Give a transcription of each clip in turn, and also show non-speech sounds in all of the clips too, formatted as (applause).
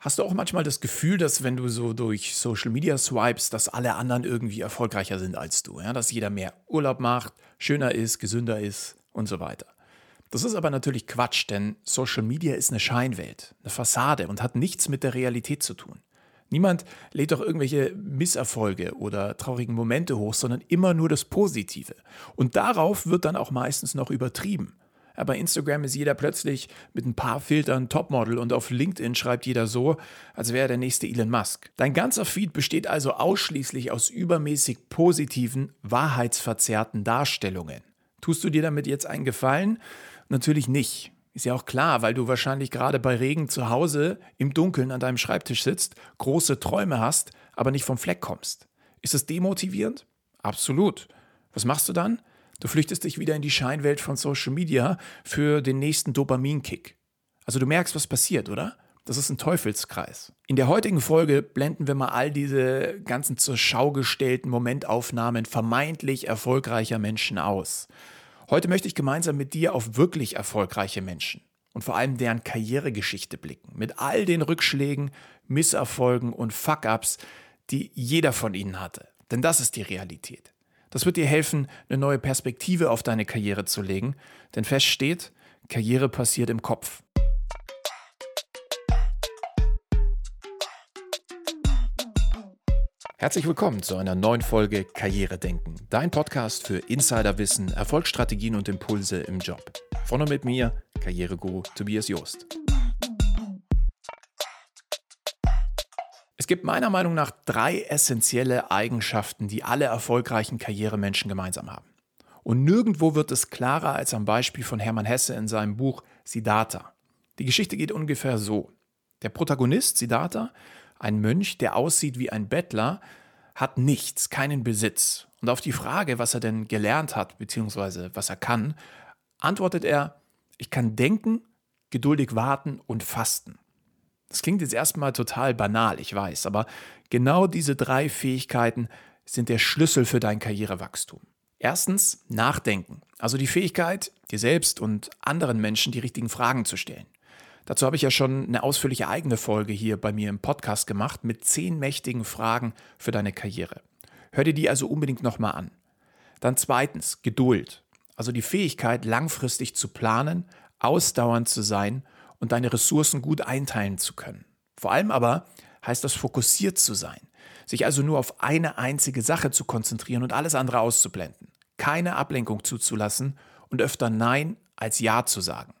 Hast du auch manchmal das Gefühl, dass wenn du so durch Social Media swipes, dass alle anderen irgendwie erfolgreicher sind als du? Ja? Dass jeder mehr Urlaub macht, schöner ist, gesünder ist und so weiter. Das ist aber natürlich Quatsch, denn Social Media ist eine Scheinwelt, eine Fassade und hat nichts mit der Realität zu tun. Niemand lädt doch irgendwelche Misserfolge oder traurigen Momente hoch, sondern immer nur das Positive. Und darauf wird dann auch meistens noch übertrieben. Aber bei Instagram ist jeder plötzlich mit ein paar Filtern Topmodel und auf LinkedIn schreibt jeder so, als wäre er der nächste Elon Musk. Dein ganzer Feed besteht also ausschließlich aus übermäßig positiven, wahrheitsverzerrten Darstellungen. Tust du dir damit jetzt einen Gefallen? Natürlich nicht. Ist ja auch klar, weil du wahrscheinlich gerade bei Regen zu Hause im Dunkeln an deinem Schreibtisch sitzt, große Träume hast, aber nicht vom Fleck kommst. Ist es demotivierend? Absolut. Was machst du dann? Du flüchtest dich wieder in die Scheinwelt von Social Media für den nächsten Dopaminkick. Also du merkst, was passiert, oder? Das ist ein Teufelskreis. In der heutigen Folge blenden wir mal all diese ganzen zur Schau gestellten Momentaufnahmen vermeintlich erfolgreicher Menschen aus. Heute möchte ich gemeinsam mit dir auf wirklich erfolgreiche Menschen und vor allem deren Karrieregeschichte blicken. Mit all den Rückschlägen, Misserfolgen und Fuck-ups, die jeder von ihnen hatte. Denn das ist die Realität. Das wird dir helfen, eine neue Perspektive auf deine Karriere zu legen. Denn fest steht, Karriere passiert im Kopf. Herzlich willkommen zu einer neuen Folge Karriere denken, dein Podcast für Insiderwissen, Erfolgsstrategien und Impulse im Job. Von und mit mir, Karriereguru Tobias Joost. Gibt meiner Meinung nach drei essentielle Eigenschaften, die alle erfolgreichen Karrieremenschen gemeinsam haben. Und nirgendwo wird es klarer als am Beispiel von Hermann Hesse in seinem Buch Siddhartha. Die Geschichte geht ungefähr so. Der Protagonist, Siddhartha, ein Mönch, der aussieht wie ein Bettler, hat nichts, keinen Besitz. Und auf die Frage, was er denn gelernt hat, beziehungsweise was er kann, antwortet er, ich kann denken, geduldig warten und fasten. Das klingt jetzt erstmal total banal, ich weiß, aber genau diese drei Fähigkeiten sind der Schlüssel für dein Karrierewachstum. Erstens, Nachdenken, also die Fähigkeit, dir selbst und anderen Menschen die richtigen Fragen zu stellen. Dazu habe ich ja schon eine ausführliche eigene Folge hier bei mir im Podcast gemacht mit zehn mächtigen Fragen für deine Karriere. Hör dir die also unbedingt nochmal an. Dann zweitens, Geduld. Also die Fähigkeit, langfristig zu planen, ausdauernd zu sein und deine Ressourcen gut einteilen zu können. Vor allem aber heißt das fokussiert zu sein, sich also nur auf eine einzige Sache zu konzentrieren und alles andere auszublenden, keine Ablenkung zuzulassen und öfter Nein als Ja zu sagen.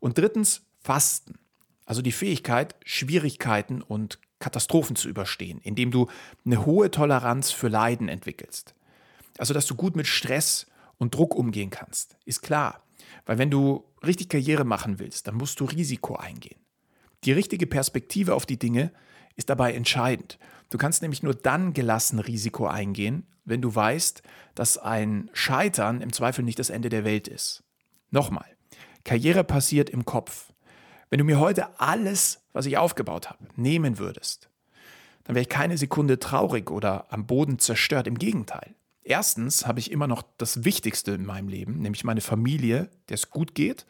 Und drittens, Fasten. Also die Fähigkeit, Schwierigkeiten und Katastrophen zu überstehen, indem du eine hohe Toleranz für Leiden entwickelst. Also, dass du gut mit Stress und Druck umgehen kannst, ist klar. Weil wenn du richtig Karriere machen willst, dann musst du Risiko eingehen. Die richtige Perspektive auf die Dinge ist dabei entscheidend. Du kannst nämlich nur dann gelassen Risiko eingehen, wenn du weißt, dass ein Scheitern im Zweifel nicht das Ende der Welt ist. Nochmal, Karriere passiert im Kopf. Wenn du mir heute alles, was ich aufgebaut habe, nehmen würdest, dann wäre ich keine Sekunde traurig oder am Boden zerstört. Im Gegenteil. Erstens habe ich immer noch das Wichtigste in meinem Leben, nämlich meine Familie, der es gut geht.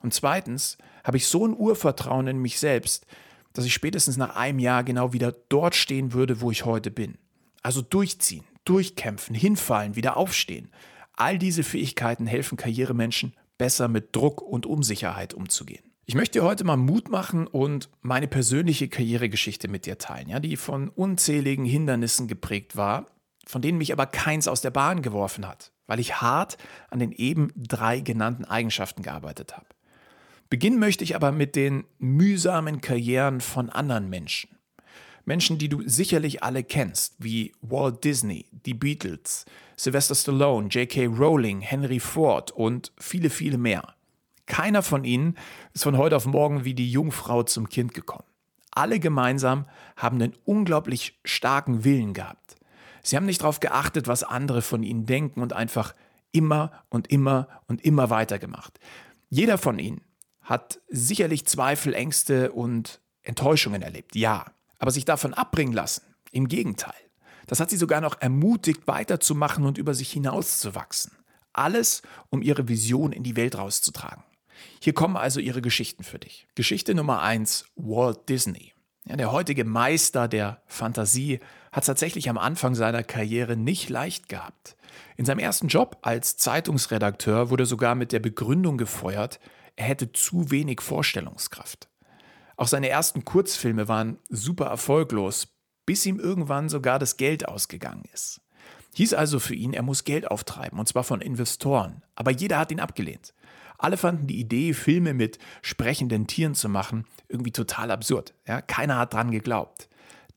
Und zweitens habe ich so ein Urvertrauen in mich selbst, dass ich spätestens nach einem Jahr genau wieder dort stehen würde, wo ich heute bin. Also durchziehen, durchkämpfen, hinfallen, wieder aufstehen. All diese Fähigkeiten helfen Karrieremenschen besser mit Druck und Unsicherheit umzugehen. Ich möchte dir heute mal Mut machen und meine persönliche Karrieregeschichte mit dir teilen, ja, die von unzähligen Hindernissen geprägt war, von denen mich aber keins aus der Bahn geworfen hat, weil ich hart an den eben drei genannten Eigenschaften gearbeitet habe. Beginnen möchte ich aber mit den mühsamen Karrieren von anderen Menschen. Menschen, die du sicherlich alle kennst, wie Walt Disney, die Beatles, Sylvester Stallone, J.K. Rowling, Henry Ford und viele, viele mehr. Keiner von ihnen ist von heute auf morgen wie die Jungfrau zum Kind gekommen. Alle gemeinsam haben einen unglaublich starken Willen gehabt. Sie haben nicht darauf geachtet, was andere von ihnen denken und einfach immer und immer und immer weitergemacht. Jeder von ihnen hat sicherlich Zweifel, Ängste und Enttäuschungen erlebt, ja. Aber sich davon abbringen lassen, im Gegenteil. Das hat sie sogar noch ermutigt, weiterzumachen und über sich hinauszuwachsen. Alles, um ihre Vision in die Welt rauszutragen. Hier kommen also ihre Geschichten für dich. Geschichte Nummer eins: Walt Disney. Ja, der heutige Meister der Fantasie hat tatsächlich am Anfang seiner Karriere nicht leicht gehabt. In seinem ersten Job als Zeitungsredakteur wurde sogar mit der Begründung gefeuert, er hätte zu wenig Vorstellungskraft. Auch seine ersten Kurzfilme waren super erfolglos, bis ihm irgendwann sogar das Geld ausgegangen ist. Hieß also für ihn, er muss Geld auftreiben, und zwar von Investoren. Aber jeder hat ihn abgelehnt. Alle fanden die Idee, Filme mit sprechenden Tieren zu machen, irgendwie total absurd. Ja, keiner hat dran geglaubt.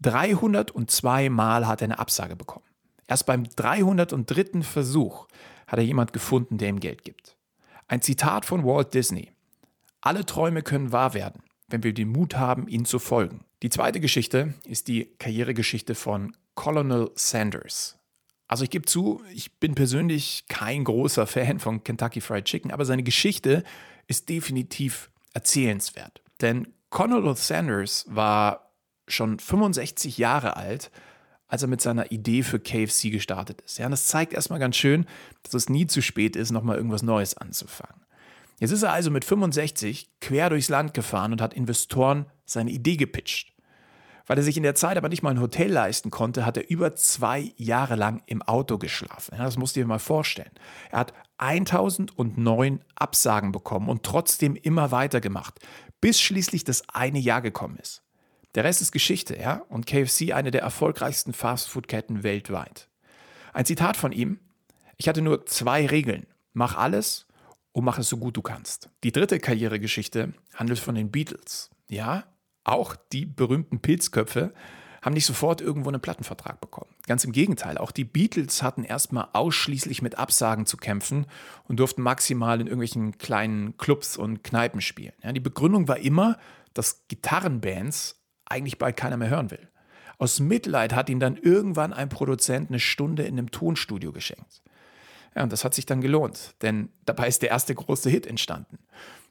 302 Mal hat er eine Absage bekommen. Erst beim 303. Versuch hat er jemand gefunden, der ihm Geld gibt. Ein Zitat von Walt Disney. Alle Träume können wahr werden, wenn wir den Mut haben, ihnen zu folgen. Die zweite Geschichte ist die Karrieregeschichte von Colonel Sanders. Also ich gebe zu, ich bin persönlich kein großer Fan von Kentucky Fried Chicken, aber seine Geschichte ist definitiv erzählenswert. Denn Colonel Sanders war schon 65 Jahre alt, als er mit seiner Idee für KFC gestartet ist. Ja, und das zeigt erstmal ganz schön, dass es nie zu spät ist, nochmal irgendwas Neues anzufangen. Jetzt ist er also mit 65 quer durchs Land gefahren und hat Investoren seine Idee gepitcht. Weil er sich in der Zeit aber nicht mal ein Hotel leisten konnte, hat er über zwei Jahre lang im Auto geschlafen. Ja, das musst du dir mal vorstellen. Er hat 1009 Absagen bekommen und trotzdem immer weitergemacht, bis schließlich das eine Jahr gekommen ist. Der Rest ist Geschichte, ja, und KFC eine der erfolgreichsten Fastfood-Ketten weltweit. Ein Zitat von ihm: Ich hatte nur zwei Regeln. Mach alles und mach es so gut du kannst. Die dritte Karrieregeschichte handelt von den Beatles. Ja, auch die berühmten Pilzköpfe haben nicht sofort irgendwo einen Plattenvertrag bekommen. Ganz im Gegenteil, auch die Beatles hatten erstmal ausschließlich mit Absagen zu kämpfen und durften maximal in irgendwelchen kleinen Clubs und Kneipen spielen. Ja, die Begründung war immer, dass Gitarrenbands eigentlich bald keiner mehr hören will. Aus Mitleid hat ihnen dann irgendwann ein Produzent eine Stunde in einem Tonstudio geschenkt. Ja, und das hat sich dann gelohnt, denn dabei ist der erste große Hit entstanden.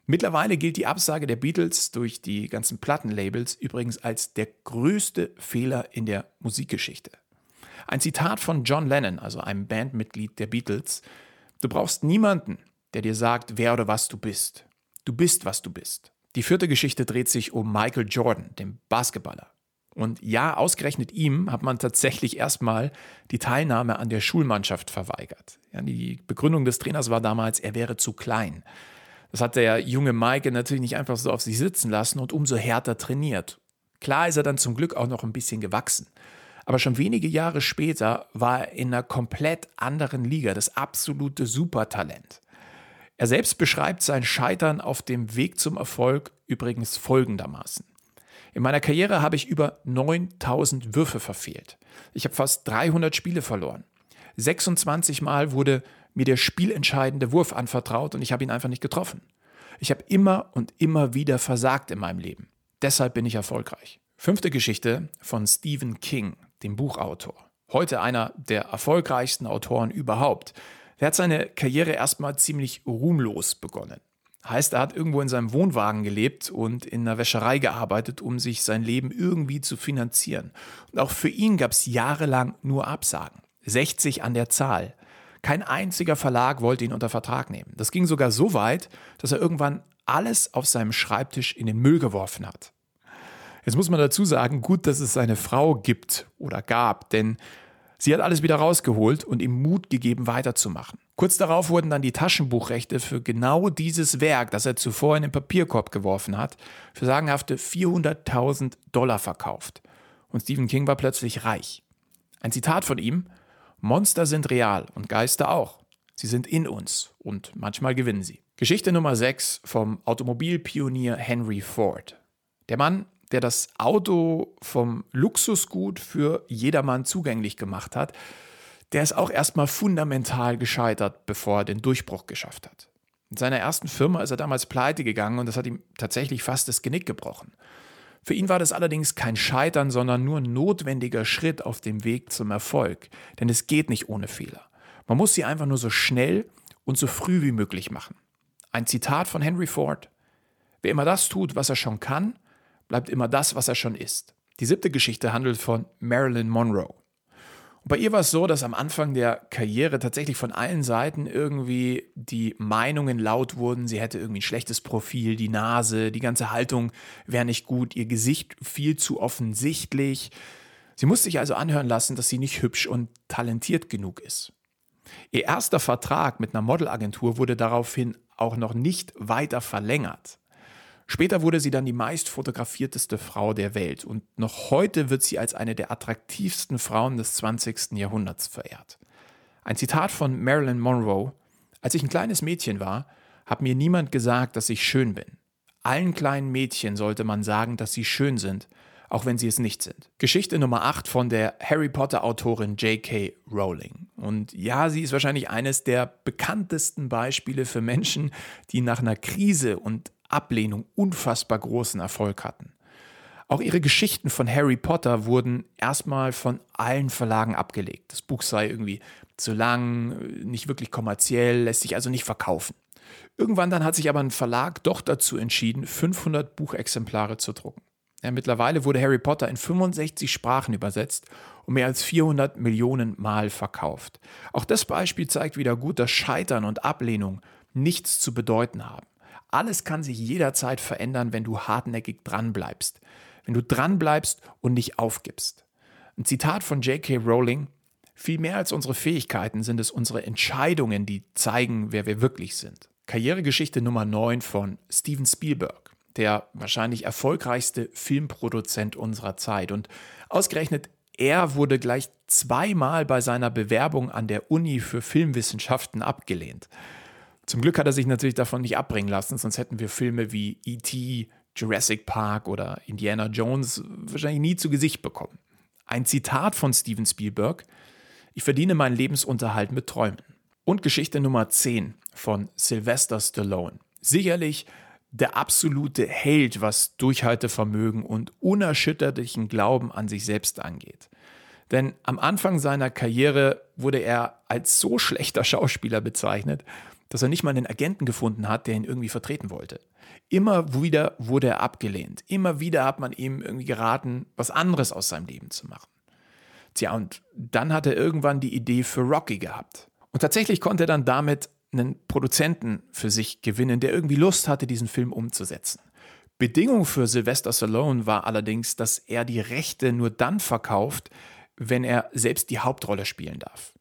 Mittlerweile gilt die Absage der Beatles durch die ganzen Plattenlabels übrigens als der größte Fehler in der Musikgeschichte. Ein Zitat von John Lennon, also einem Bandmitglied der Beatles. Du brauchst niemanden, der dir sagt, wer oder was du bist. Du bist, was du bist. Die vierte Geschichte dreht sich um Michael Jordan, dem Basketballer. Und ja, ausgerechnet ihm hat man tatsächlich erstmal die Teilnahme an der Schulmannschaft verweigert. Ja, die Begründung des Trainers war damals, er wäre zu klein. Das hat der junge Maike natürlich nicht einfach so auf sich sitzen lassen und umso härter trainiert. Klar ist er dann zum Glück auch noch ein bisschen gewachsen. Aber schon wenige Jahre später war er in einer komplett anderen Liga, das absolute Supertalent. Er selbst beschreibt sein Scheitern auf dem Weg zum Erfolg übrigens folgendermaßen. In meiner Karriere habe ich über 9000 Würfe verfehlt. Ich habe fast 300 Spiele verloren. 26 Mal wurde mir der spielentscheidende Wurf anvertraut und ich habe ihn einfach nicht getroffen. Ich habe immer und immer wieder versagt in meinem Leben. Deshalb bin ich erfolgreich. Fünfte Geschichte von Stephen King, dem Buchautor. Heute einer der erfolgreichsten Autoren überhaupt. Der hat seine Karriere erstmal ziemlich ruhmlos begonnen. Heißt, er hat irgendwo in seinem Wohnwagen gelebt und in einer Wäscherei gearbeitet, um sich sein Leben irgendwie zu finanzieren. Und auch für ihn gab es jahrelang nur Absagen. 60 an der Zahl. Kein einziger Verlag wollte ihn unter Vertrag nehmen. Das ging sogar so weit, dass er irgendwann alles auf seinem Schreibtisch in den Müll geworfen hat. Jetzt muss man dazu sagen, gut, dass es seine Frau gibt oder gab, denn sie hat alles wieder rausgeholt und ihm Mut gegeben, weiterzumachen. Kurz darauf wurden dann die Taschenbuchrechte für genau dieses Werk, das er zuvor in den Papierkorb geworfen hat, für sagenhafte 400.000 Dollar verkauft. Und Stephen King war plötzlich reich. Ein Zitat von ihm, Monster sind real und Geister auch. Sie sind in uns und manchmal gewinnen sie. Geschichte Nummer 6 vom Automobilpionier Henry Ford. Der Mann, der das Auto vom Luxusgut für jedermann zugänglich gemacht hat, der ist auch erstmal fundamental gescheitert, bevor er den Durchbruch geschafft hat. In seiner ersten Firma ist er damals pleite gegangen und das hat ihm tatsächlich fast das Genick gebrochen. Für ihn war das allerdings kein Scheitern, sondern nur ein notwendiger Schritt auf dem Weg zum Erfolg. Denn es geht nicht ohne Fehler. Man muss sie einfach nur so schnell und so früh wie möglich machen. Ein Zitat von Henry Ford. Wer immer das tut, was er schon kann, bleibt immer das, was er schon ist. Die siebte Geschichte handelt von Marilyn Monroe. Und bei ihr war es so, dass am Anfang der Karriere tatsächlich von allen Seiten irgendwie die Meinungen laut wurden, sie hätte irgendwie ein schlechtes Profil, die Nase, die ganze Haltung wäre nicht gut, ihr Gesicht viel zu offensichtlich. Sie musste sich also anhören lassen, dass sie nicht hübsch und talentiert genug ist. Ihr erster Vertrag mit einer Modelagentur wurde daraufhin auch noch nicht weiter verlängert. Später wurde sie dann die meist fotografierteste Frau der Welt und noch heute wird sie als eine der attraktivsten Frauen des 20. Jahrhunderts verehrt. Ein Zitat von Marilyn Monroe: Als ich ein kleines Mädchen war, hat mir niemand gesagt, dass ich schön bin. Allen kleinen Mädchen sollte man sagen, dass sie schön sind, auch wenn sie es nicht sind. Geschichte Nummer 8 von der Harry Potter Autorin J.K. Rowling. Und ja, sie ist wahrscheinlich eines der bekanntesten Beispiele für Menschen, die nach einer Krise und Ablehnung unfassbar großen Erfolg hatten. Auch ihre Geschichten von Harry Potter wurden erstmal von allen Verlagen abgelegt. Das Buch sei irgendwie zu lang, nicht wirklich kommerziell, lässt sich also nicht verkaufen. Irgendwann dann hat sich aber ein Verlag doch dazu entschieden, 500 Buchexemplare zu drucken. Ja, mittlerweile wurde Harry Potter in 65 Sprachen übersetzt und mehr als 400 Millionen Mal verkauft. Auch das Beispiel zeigt wieder gut, dass Scheitern und Ablehnung nichts zu bedeuten haben. Alles kann sich jederzeit verändern, wenn du hartnäckig dranbleibst. Wenn du dranbleibst und nicht aufgibst. Ein Zitat von J.K. Rowling: Viel mehr als unsere Fähigkeiten sind es unsere Entscheidungen, die zeigen, wer wir wirklich sind. Karrieregeschichte Nummer 9 von Steven Spielberg der wahrscheinlich erfolgreichste Filmproduzent unserer Zeit. Und ausgerechnet er wurde gleich zweimal bei seiner Bewerbung an der Uni für Filmwissenschaften abgelehnt. Zum Glück hat er sich natürlich davon nicht abbringen lassen, sonst hätten wir Filme wie E.T., Jurassic Park oder Indiana Jones wahrscheinlich nie zu Gesicht bekommen. Ein Zitat von Steven Spielberg: Ich verdiene meinen Lebensunterhalt mit Träumen. Und Geschichte Nummer 10 von Sylvester Stallone. Sicherlich der absolute Held, was Durchhaltevermögen und unerschütterlichen Glauben an sich selbst angeht. Denn am Anfang seiner Karriere wurde er als so schlechter Schauspieler bezeichnet, dass er nicht mal einen Agenten gefunden hat, der ihn irgendwie vertreten wollte. Immer wieder wurde er abgelehnt. Immer wieder hat man ihm irgendwie geraten, was anderes aus seinem Leben zu machen. Tja, und dann hat er irgendwann die Idee für Rocky gehabt. Und tatsächlich konnte er dann damit einen Produzenten für sich gewinnen, der irgendwie Lust hatte, diesen Film umzusetzen. Bedingung für Sylvester Stallone war allerdings, dass er die Rechte nur dann verkauft, wenn er selbst die Hauptrolle spielen darf.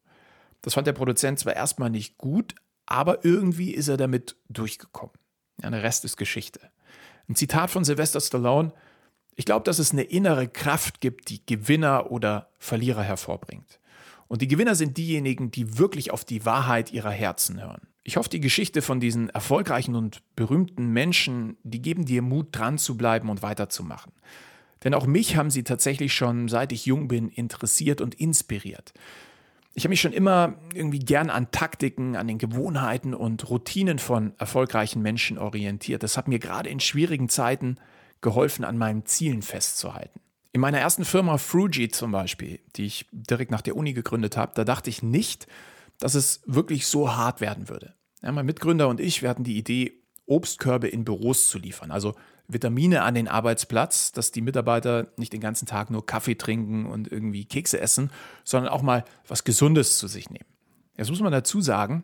Das fand der Produzent zwar erstmal nicht gut, aber irgendwie ist er damit durchgekommen. Ja, der Rest ist Geschichte. Ein Zitat von Sylvester Stallone: Ich glaube, dass es eine innere Kraft gibt, die Gewinner oder Verlierer hervorbringt. Und die Gewinner sind diejenigen, die wirklich auf die Wahrheit ihrer Herzen hören. Ich hoffe, die Geschichte von diesen erfolgreichen und berühmten Menschen, die geben dir Mut, dran zu bleiben und weiterzumachen. Denn auch mich haben sie tatsächlich schon, seit ich jung bin, interessiert und inspiriert. Ich habe mich schon immer irgendwie gern an Taktiken, an den Gewohnheiten und Routinen von erfolgreichen Menschen orientiert. Das hat mir gerade in schwierigen Zeiten geholfen, an meinen Zielen festzuhalten. In meiner ersten Firma Fruji zum Beispiel, die ich direkt nach der Uni gegründet habe, da dachte ich nicht, dass es wirklich so hart werden würde. Ja, mein Mitgründer und ich, wir hatten die Idee, Obstkörbe in Büros zu liefern, also Vitamine an den Arbeitsplatz, dass die Mitarbeiter nicht den ganzen Tag nur Kaffee trinken und irgendwie Kekse essen, sondern auch mal was Gesundes zu sich nehmen. Jetzt muss man dazu sagen,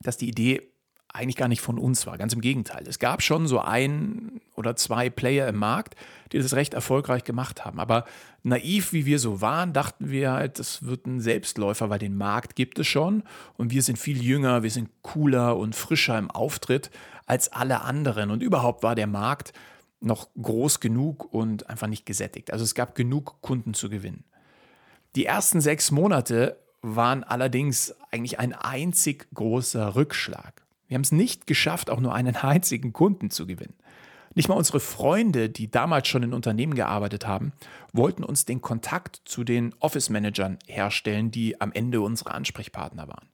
dass die Idee eigentlich gar nicht von uns war. Ganz im Gegenteil. Es gab schon so ein oder zwei Player im Markt, die das recht erfolgreich gemacht haben. Aber naiv wie wir so waren, dachten wir halt, das wird ein Selbstläufer, weil den Markt gibt es schon und wir sind viel jünger, wir sind cooler und frischer im Auftritt als alle anderen. Und überhaupt war der Markt noch groß genug und einfach nicht gesättigt. Also es gab genug Kunden zu gewinnen. Die ersten sechs Monate waren allerdings eigentlich ein einzig großer Rückschlag. Wir haben es nicht geschafft, auch nur einen (laughs) einzigen Kunden zu gewinnen. Nicht mal unsere Freunde, die damals schon in Unternehmen gearbeitet haben, wollten uns den Kontakt zu den Office-Managern herstellen, die am Ende unsere Ansprechpartner waren.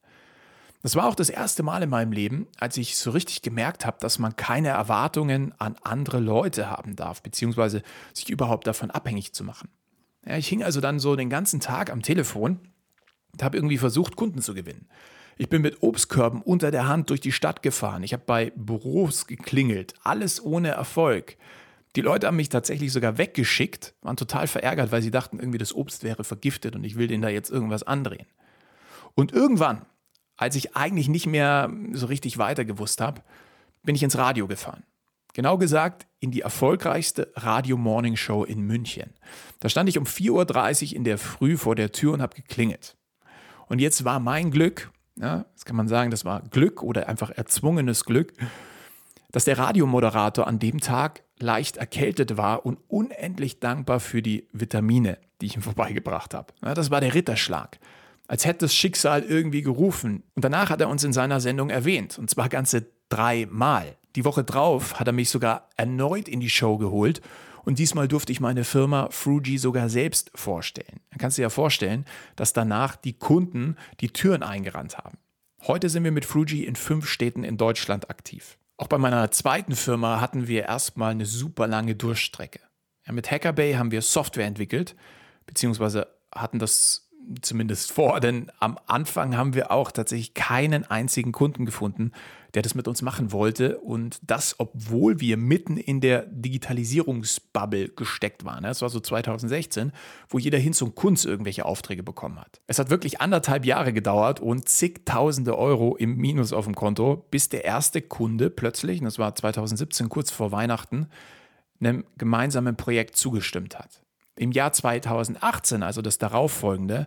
Das war auch das erste Mal in meinem Leben, als ich so richtig gemerkt habe, dass man keine Erwartungen an andere Leute haben darf, beziehungsweise sich überhaupt davon abhängig zu machen. Ja, ich hing also dann so den ganzen Tag am Telefon und habe irgendwie versucht, Kunden zu gewinnen. Ich bin mit Obstkörben unter der Hand durch die Stadt gefahren. Ich habe bei Büros geklingelt. Alles ohne Erfolg. Die Leute haben mich tatsächlich sogar weggeschickt, waren total verärgert, weil sie dachten, irgendwie das Obst wäre vergiftet und ich will denen da jetzt irgendwas andrehen. Und irgendwann, als ich eigentlich nicht mehr so richtig weiter gewusst habe, bin ich ins Radio gefahren. Genau gesagt in die erfolgreichste Radio Morning Show in München. Da stand ich um 4.30 Uhr in der Früh vor der Tür und habe geklingelt. Und jetzt war mein Glück, ja, das kann man sagen, das war Glück oder einfach erzwungenes Glück, dass der Radiomoderator an dem Tag leicht erkältet war und unendlich dankbar für die Vitamine, die ich ihm (laughs) vorbeigebracht habe. Ja, das war der Ritterschlag. Als hätte das Schicksal irgendwie gerufen. Und danach hat er uns in seiner Sendung erwähnt. Und zwar ganze dreimal. Die Woche drauf hat er mich sogar erneut in die Show geholt und diesmal durfte ich meine Firma Fruji sogar selbst vorstellen. Dann kannst du dir ja vorstellen, dass danach die Kunden die Türen eingerannt haben. Heute sind wir mit Fruji in fünf Städten in Deutschland aktiv. Auch bei meiner zweiten Firma hatten wir erstmal eine super lange Durchstrecke. Ja, mit Hackerbay haben wir Software entwickelt, beziehungsweise hatten das zumindest vor, denn am Anfang haben wir auch tatsächlich keinen einzigen Kunden gefunden, der das mit uns machen wollte und das, obwohl wir mitten in der Digitalisierungsbubble gesteckt waren. Das war so 2016, wo jeder Hinz und Kunz irgendwelche Aufträge bekommen hat. Es hat wirklich anderthalb Jahre gedauert und zigtausende Euro im Minus auf dem Konto, bis der erste Kunde plötzlich, das war 2017 kurz vor Weihnachten, einem gemeinsamen Projekt zugestimmt hat. Im Jahr 2018, also das darauffolgende,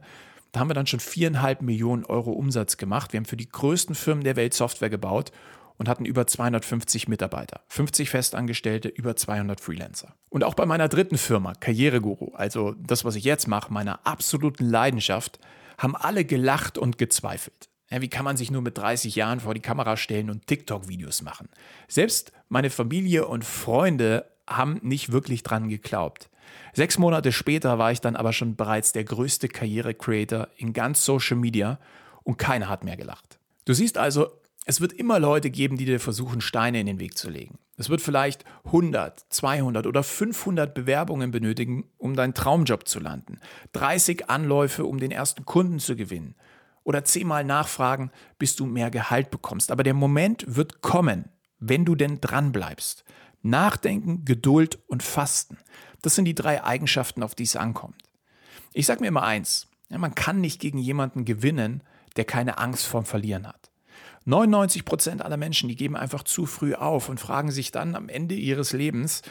da haben wir dann schon viereinhalb Millionen Euro Umsatz gemacht. Wir haben für die größten Firmen der Welt Software gebaut und hatten über 250 Mitarbeiter, 50 Festangestellte, über 200 Freelancer. Und auch bei meiner dritten Firma, Karriereguru, also das, was ich jetzt mache, meiner absoluten Leidenschaft, haben alle gelacht und gezweifelt. Ja, wie kann man sich nur mit 30 Jahren vor die Kamera stellen und TikTok-Videos machen? Selbst meine Familie und Freunde haben nicht wirklich dran geglaubt. Sechs Monate später war ich dann aber schon bereits der größte Karriere-Creator in ganz Social Media und keiner hat mehr gelacht. Du siehst also, es wird immer Leute geben, die dir versuchen, Steine in den Weg zu legen. Es wird vielleicht 100, 200 oder 500 Bewerbungen benötigen, um deinen Traumjob zu landen. 30 Anläufe, um den ersten Kunden zu gewinnen. Oder zehnmal nachfragen, bis du mehr Gehalt bekommst. Aber der Moment wird kommen, wenn du denn dranbleibst. Nachdenken, Geduld und Fasten. Das sind die drei Eigenschaften, auf die es ankommt. Ich sage mir immer eins, ja, man kann nicht gegen jemanden gewinnen, der keine Angst vorm Verlieren hat. 99 Prozent aller Menschen, die geben einfach zu früh auf und fragen sich dann am Ende ihres Lebens,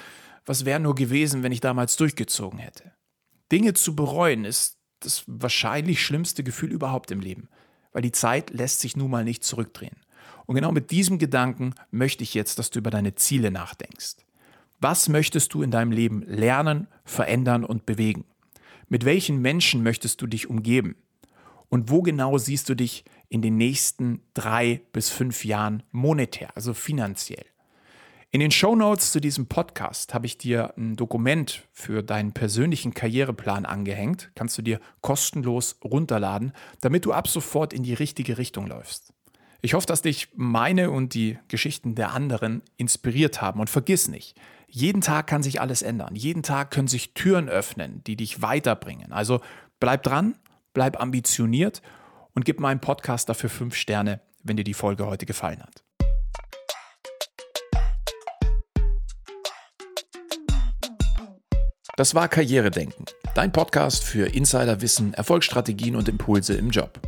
was wäre nur gewesen, wenn ich damals durchgezogen hätte. Dinge zu bereuen ist das wahrscheinlich schlimmste Gefühl überhaupt im Leben, weil die Zeit lässt sich nun mal nicht zurückdrehen. Und genau mit diesem Gedanken möchte ich jetzt, dass du über deine Ziele nachdenkst. Was möchtest du in deinem Leben lernen, verändern und bewegen? Mit welchen Menschen möchtest du dich umgeben? Und wo genau siehst du dich in den nächsten drei bis fünf Jahren monetär, also finanziell? In den Show Notes zu diesem Podcast habe ich dir ein Dokument für deinen persönlichen Karriereplan angehängt. Kannst du dir kostenlos runterladen, damit du ab sofort in die richtige Richtung läufst. Ich hoffe, dass dich meine und die Geschichten der anderen inspiriert haben. Und vergiss nicht, jeden Tag kann sich alles ändern. Jeden Tag können sich Türen öffnen, die dich weiterbringen. Also bleib dran, bleib ambitioniert und gib meinem Podcast dafür fünf Sterne, wenn dir die Folge heute gefallen hat. Das war Karrieredenken, dein Podcast für Insiderwissen, Erfolgsstrategien und Impulse im Job.